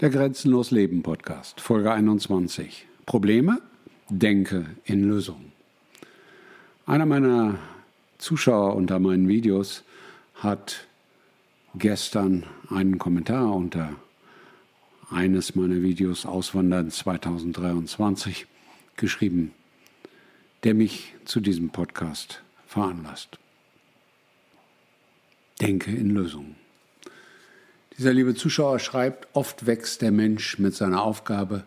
Der Grenzenlos Leben Podcast, Folge 21. Probleme? Denke in Lösungen. Einer meiner Zuschauer unter meinen Videos hat gestern einen Kommentar unter eines meiner Videos Auswandern 2023 geschrieben, der mich zu diesem Podcast veranlasst. Denke in Lösungen. Dieser liebe Zuschauer schreibt, oft wächst der Mensch mit seiner Aufgabe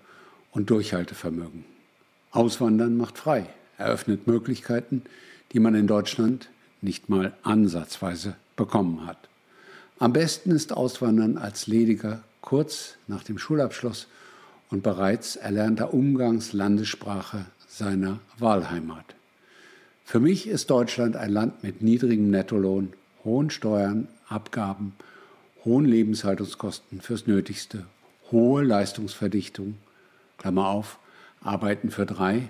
und Durchhaltevermögen. Auswandern macht frei, eröffnet Möglichkeiten, die man in Deutschland nicht mal ansatzweise bekommen hat. Am besten ist Auswandern als Lediger kurz nach dem Schulabschluss und bereits erlernter Umgangslandessprache seiner Wahlheimat. Für mich ist Deutschland ein Land mit niedrigem Nettolohn, hohen Steuern, Abgaben hohen Lebenshaltungskosten fürs Nötigste, hohe Leistungsverdichtung, Klammer auf, Arbeiten für drei,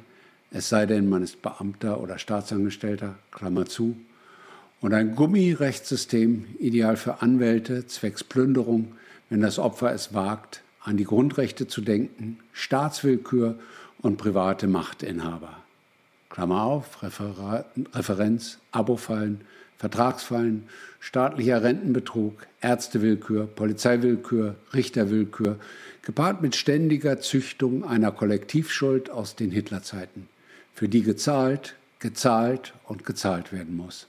es sei denn, man ist Beamter oder Staatsangestellter, Klammer zu, und ein Gummirechtssystem, ideal für Anwälte, zwecks Plünderung, wenn das Opfer es wagt, an die Grundrechte zu denken, Staatswillkür und private Machtinhaber. Klammer auf, Refer Referenz, Abofallen, Vertragsfallen, staatlicher Rentenbetrug, Ärztewillkür, Polizeiwillkür, Richterwillkür, gepaart mit ständiger Züchtung einer Kollektivschuld aus den Hitlerzeiten, für die gezahlt, gezahlt und gezahlt werden muss.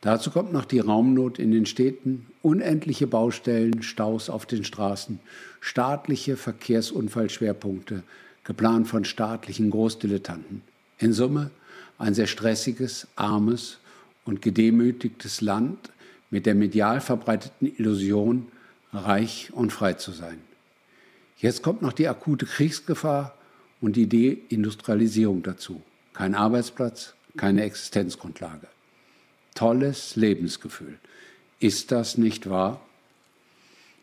Dazu kommt noch die Raumnot in den Städten, unendliche Baustellen, Staus auf den Straßen, staatliche Verkehrsunfallschwerpunkte, geplant von staatlichen Großdilettanten. In Summe ein sehr stressiges, armes und gedemütigtes Land mit der medial verbreiteten Illusion, reich und frei zu sein. Jetzt kommt noch die akute Kriegsgefahr und die Deindustrialisierung dazu. Kein Arbeitsplatz, keine Existenzgrundlage. Tolles Lebensgefühl. Ist das nicht wahr?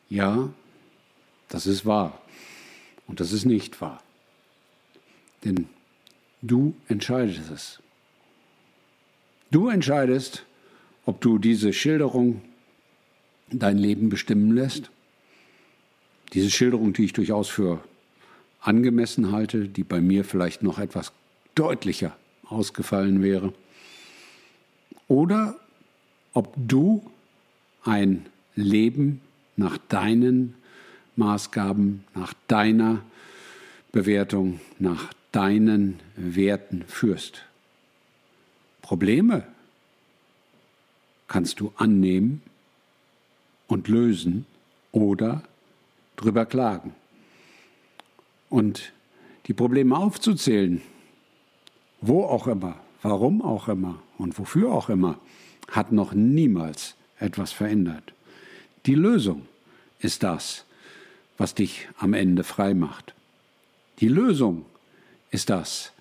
Ja, das ist wahr. Und das ist nicht wahr. Denn du entscheidest es. Du entscheidest, ob du diese Schilderung dein Leben bestimmen lässt. Diese Schilderung, die ich durchaus für angemessen halte, die bei mir vielleicht noch etwas deutlicher ausgefallen wäre. Oder ob du ein Leben nach deinen Maßgaben, nach deiner Bewertung, nach deinen Werten führst. Probleme kannst du annehmen und lösen oder drüber klagen. Und die Probleme aufzuzählen, wo auch immer, warum auch immer und wofür auch immer, hat noch niemals etwas verändert. Die Lösung ist das, was dich am Ende frei macht. Die Lösung ist das,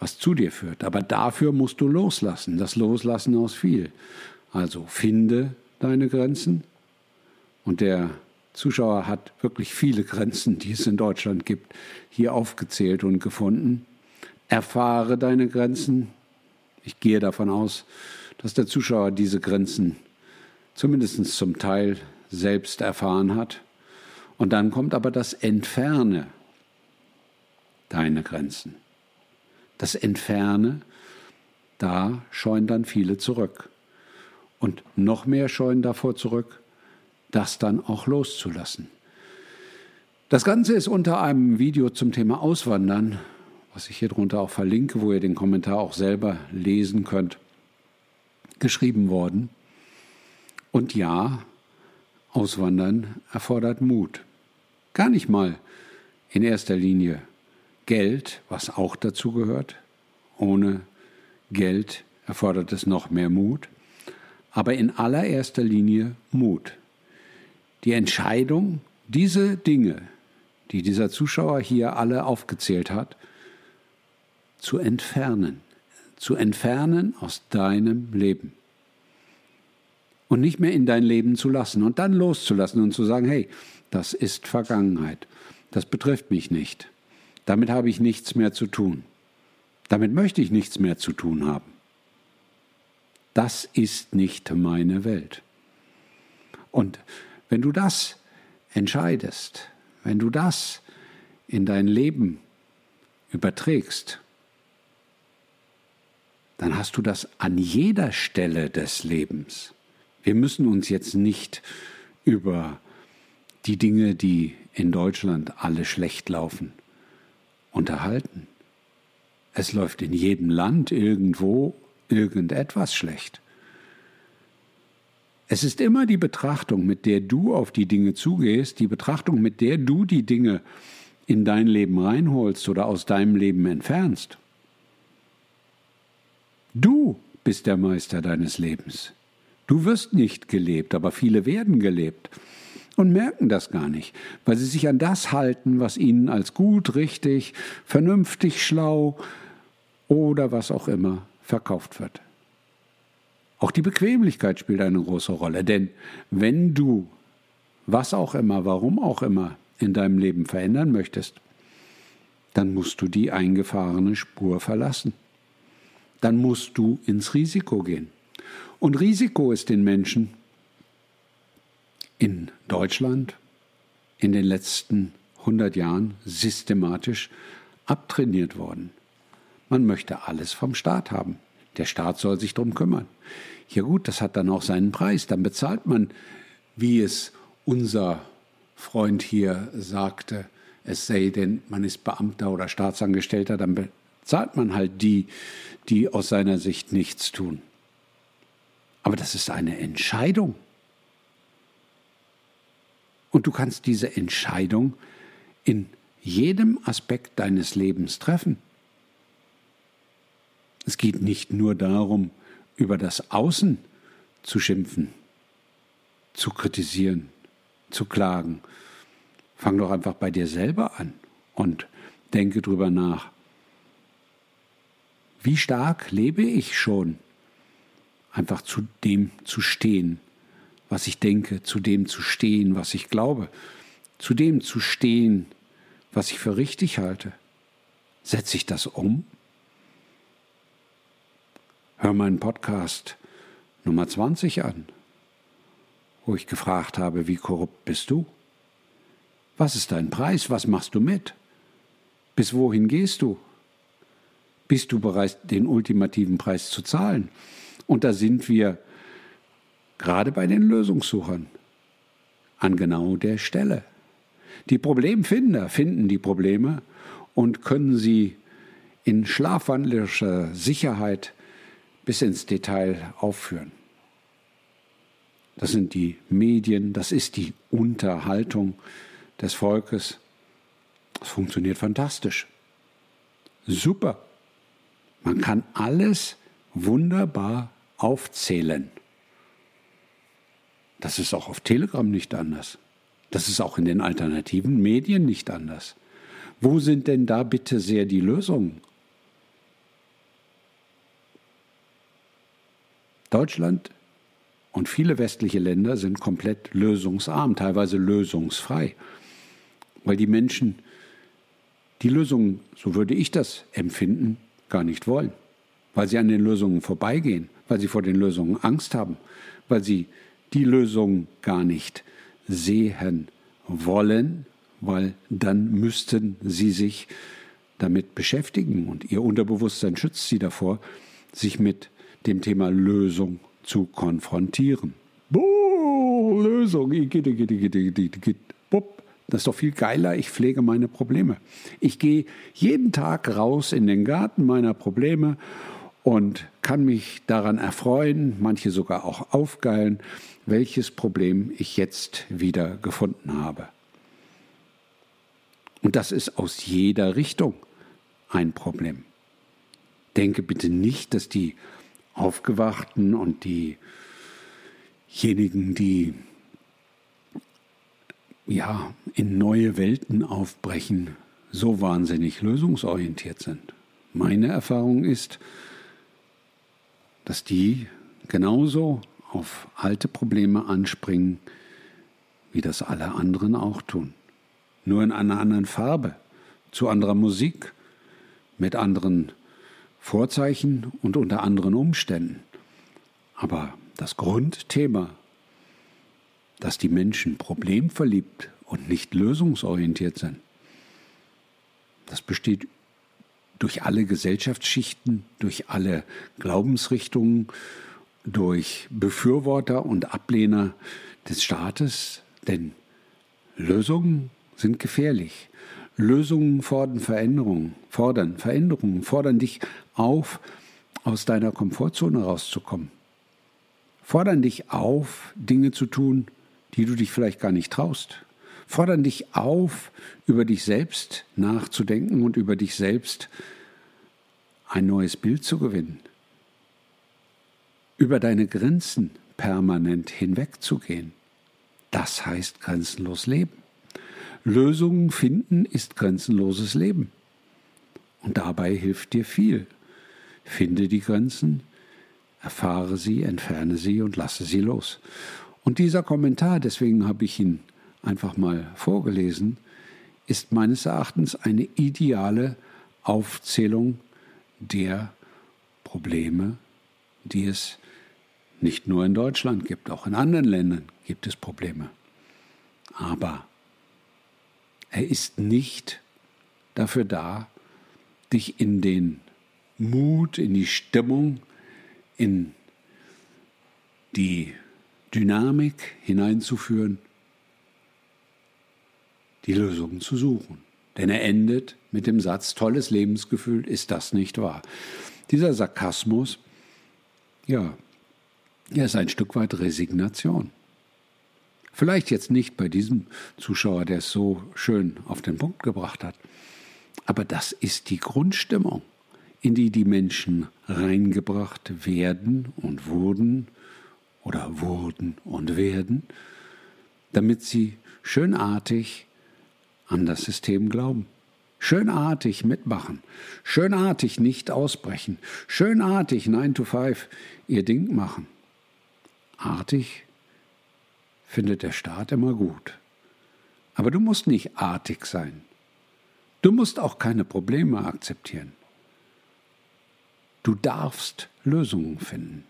was zu dir führt. Aber dafür musst du loslassen, das Loslassen aus viel. Also finde deine Grenzen. Und der Zuschauer hat wirklich viele Grenzen, die es in Deutschland gibt, hier aufgezählt und gefunden. Erfahre deine Grenzen. Ich gehe davon aus, dass der Zuschauer diese Grenzen zumindest zum Teil selbst erfahren hat. Und dann kommt aber das Entferne deine Grenzen das Entferne, da scheuen dann viele zurück. Und noch mehr scheuen davor zurück, das dann auch loszulassen. Das Ganze ist unter einem Video zum Thema Auswandern, was ich hier drunter auch verlinke, wo ihr den Kommentar auch selber lesen könnt, geschrieben worden. Und ja, Auswandern erfordert Mut. Gar nicht mal in erster Linie Geld, was auch dazu gehört. Ohne Geld erfordert es noch mehr Mut. Aber in allererster Linie Mut. Die Entscheidung, diese Dinge, die dieser Zuschauer hier alle aufgezählt hat, zu entfernen. Zu entfernen aus deinem Leben. Und nicht mehr in dein Leben zu lassen und dann loszulassen und zu sagen, hey, das ist Vergangenheit. Das betrifft mich nicht. Damit habe ich nichts mehr zu tun. Damit möchte ich nichts mehr zu tun haben. Das ist nicht meine Welt. Und wenn du das entscheidest, wenn du das in dein Leben überträgst, dann hast du das an jeder Stelle des Lebens. Wir müssen uns jetzt nicht über die Dinge, die in Deutschland alle schlecht laufen, unterhalten. Es läuft in jedem Land irgendwo irgendetwas schlecht. Es ist immer die Betrachtung, mit der du auf die Dinge zugehst, die Betrachtung, mit der du die Dinge in dein Leben reinholst oder aus deinem Leben entfernst. Du bist der Meister deines Lebens. Du wirst nicht gelebt, aber viele werden gelebt und merken das gar nicht, weil sie sich an das halten, was ihnen als gut, richtig, vernünftig, schlau oder was auch immer verkauft wird. Auch die Bequemlichkeit spielt eine große Rolle, denn wenn du was auch immer, warum auch immer in deinem Leben verändern möchtest, dann musst du die eingefahrene Spur verlassen dann musst du ins Risiko gehen. Und Risiko ist den Menschen in Deutschland in den letzten 100 Jahren systematisch abtrainiert worden. Man möchte alles vom Staat haben. Der Staat soll sich darum kümmern. Ja gut, das hat dann auch seinen Preis. Dann bezahlt man, wie es unser Freund hier sagte, es sei denn, man ist Beamter oder Staatsangestellter, dann zahlt man halt die, die aus seiner Sicht nichts tun. Aber das ist eine Entscheidung. Und du kannst diese Entscheidung in jedem Aspekt deines Lebens treffen. Es geht nicht nur darum, über das Außen zu schimpfen, zu kritisieren, zu klagen. Fang doch einfach bei dir selber an und denke drüber nach. Wie stark lebe ich schon? Einfach zu dem zu stehen, was ich denke, zu dem zu stehen, was ich glaube, zu dem zu stehen, was ich für richtig halte. Setze ich das um? Hör meinen Podcast Nummer 20 an, wo ich gefragt habe, wie korrupt bist du? Was ist dein Preis? Was machst du mit? Bis wohin gehst du? bist du bereit, den ultimativen Preis zu zahlen? Und da sind wir gerade bei den Lösungssuchern an genau der Stelle. Die Problemfinder finden die Probleme und können sie in schlafwandlerischer Sicherheit bis ins Detail aufführen. Das sind die Medien, das ist die Unterhaltung des Volkes. Das funktioniert fantastisch. Super. Man kann alles wunderbar aufzählen. Das ist auch auf Telegram nicht anders. Das ist auch in den alternativen Medien nicht anders. Wo sind denn da bitte sehr die Lösungen? Deutschland und viele westliche Länder sind komplett lösungsarm, teilweise lösungsfrei, weil die Menschen die Lösungen, so würde ich das empfinden, gar nicht wollen, weil sie an den Lösungen vorbeigehen, weil sie vor den Lösungen Angst haben, weil sie die Lösung gar nicht sehen wollen, weil dann müssten sie sich damit beschäftigen und ihr Unterbewusstsein schützt sie davor, sich mit dem Thema Lösung zu konfrontieren. Boah, Lösung, das ist doch viel geiler, ich pflege meine Probleme. Ich gehe jeden Tag raus in den Garten meiner Probleme und kann mich daran erfreuen, manche sogar auch aufgeilen, welches Problem ich jetzt wieder gefunden habe. Und das ist aus jeder Richtung ein Problem. Denke bitte nicht, dass die Aufgewachten und diejenigen, die ja, in neue Welten aufbrechen, so wahnsinnig lösungsorientiert sind. Meine Erfahrung ist, dass die genauso auf alte Probleme anspringen, wie das alle anderen auch tun. Nur in einer anderen Farbe, zu anderer Musik, mit anderen Vorzeichen und unter anderen Umständen. Aber das Grundthema dass die Menschen problemverliebt und nicht lösungsorientiert sein. Das besteht durch alle Gesellschaftsschichten, durch alle Glaubensrichtungen, durch Befürworter und Ablehner des Staates, denn Lösungen sind gefährlich. Lösungen fordern Veränderungen, fordern Veränderungen, fordern dich auf, aus deiner Komfortzone rauszukommen. Fordern dich auf, Dinge zu tun, die du dich vielleicht gar nicht traust. Fordern dich auf, über dich selbst nachzudenken und über dich selbst ein neues Bild zu gewinnen. Über deine Grenzen permanent hinwegzugehen. Das heißt grenzenlos leben. Lösungen finden ist grenzenloses Leben. Und dabei hilft dir viel. Finde die Grenzen, erfahre sie, entferne sie und lasse sie los. Und dieser Kommentar, deswegen habe ich ihn einfach mal vorgelesen, ist meines Erachtens eine ideale Aufzählung der Probleme, die es nicht nur in Deutschland gibt, auch in anderen Ländern gibt es Probleme. Aber er ist nicht dafür da, dich in den Mut, in die Stimmung, in die Dynamik hineinzuführen, die Lösungen zu suchen. Denn er endet mit dem Satz, tolles Lebensgefühl, ist das nicht wahr? Dieser Sarkasmus, ja, er ist ein Stück weit Resignation. Vielleicht jetzt nicht bei diesem Zuschauer, der es so schön auf den Punkt gebracht hat, aber das ist die Grundstimmung, in die die Menschen reingebracht werden und wurden oder wurden und werden, damit sie schönartig an das System glauben. Schönartig mitmachen, schönartig nicht ausbrechen, schönartig 9 to 5 ihr Ding machen. Artig findet der Staat immer gut. Aber du musst nicht artig sein. Du musst auch keine Probleme akzeptieren. Du darfst Lösungen finden.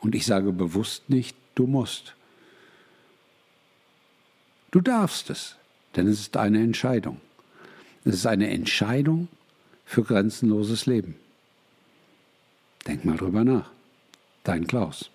Und ich sage bewusst nicht, du musst. Du darfst es, denn es ist eine Entscheidung. Es ist eine Entscheidung für grenzenloses Leben. Denk mal drüber nach. Dein Klaus.